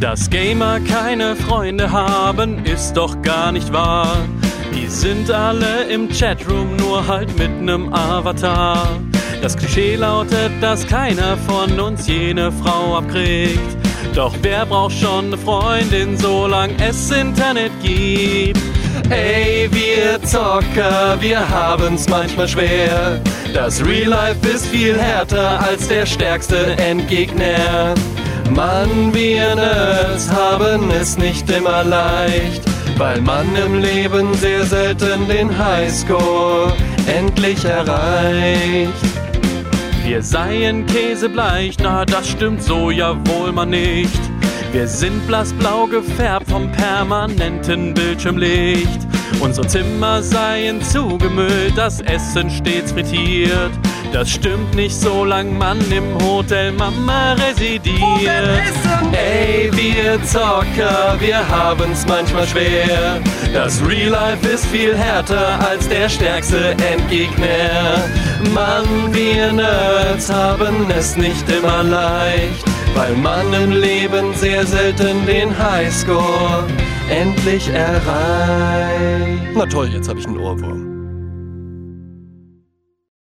Dass Gamer keine Freunde haben, ist doch gar nicht wahr. Die sind alle im Chatroom, nur halt mit nem Avatar. Das Klischee lautet, dass keiner von uns jene Frau abkriegt. Doch wer braucht schon eine Freundin, solange es Internet gibt? Ey, wir Zocker, wir haben's manchmal schwer. Das Real Life ist viel härter als der stärkste Endgegner. Mann, wir Nerds haben es nicht immer leicht, weil man im Leben sehr selten den Highscore endlich erreicht. Wir seien käsebleich, na das stimmt so ja wohl mal nicht. Wir sind blassblau gefärbt vom permanenten Bildschirmlicht. Unsere Zimmer seien zugemüllt, das Essen stets frittiert. Das stimmt nicht, solange man im Hotel Mama residiert. Ey, wir Zocker, wir haben's manchmal schwer. Das Real Life ist viel härter als der stärkste Endgegner. Mann, wir Nerds haben es nicht immer leicht, weil man im Leben sehr selten den Highscore endlich erreicht. Na toll, jetzt habe ich einen Ohrwurm.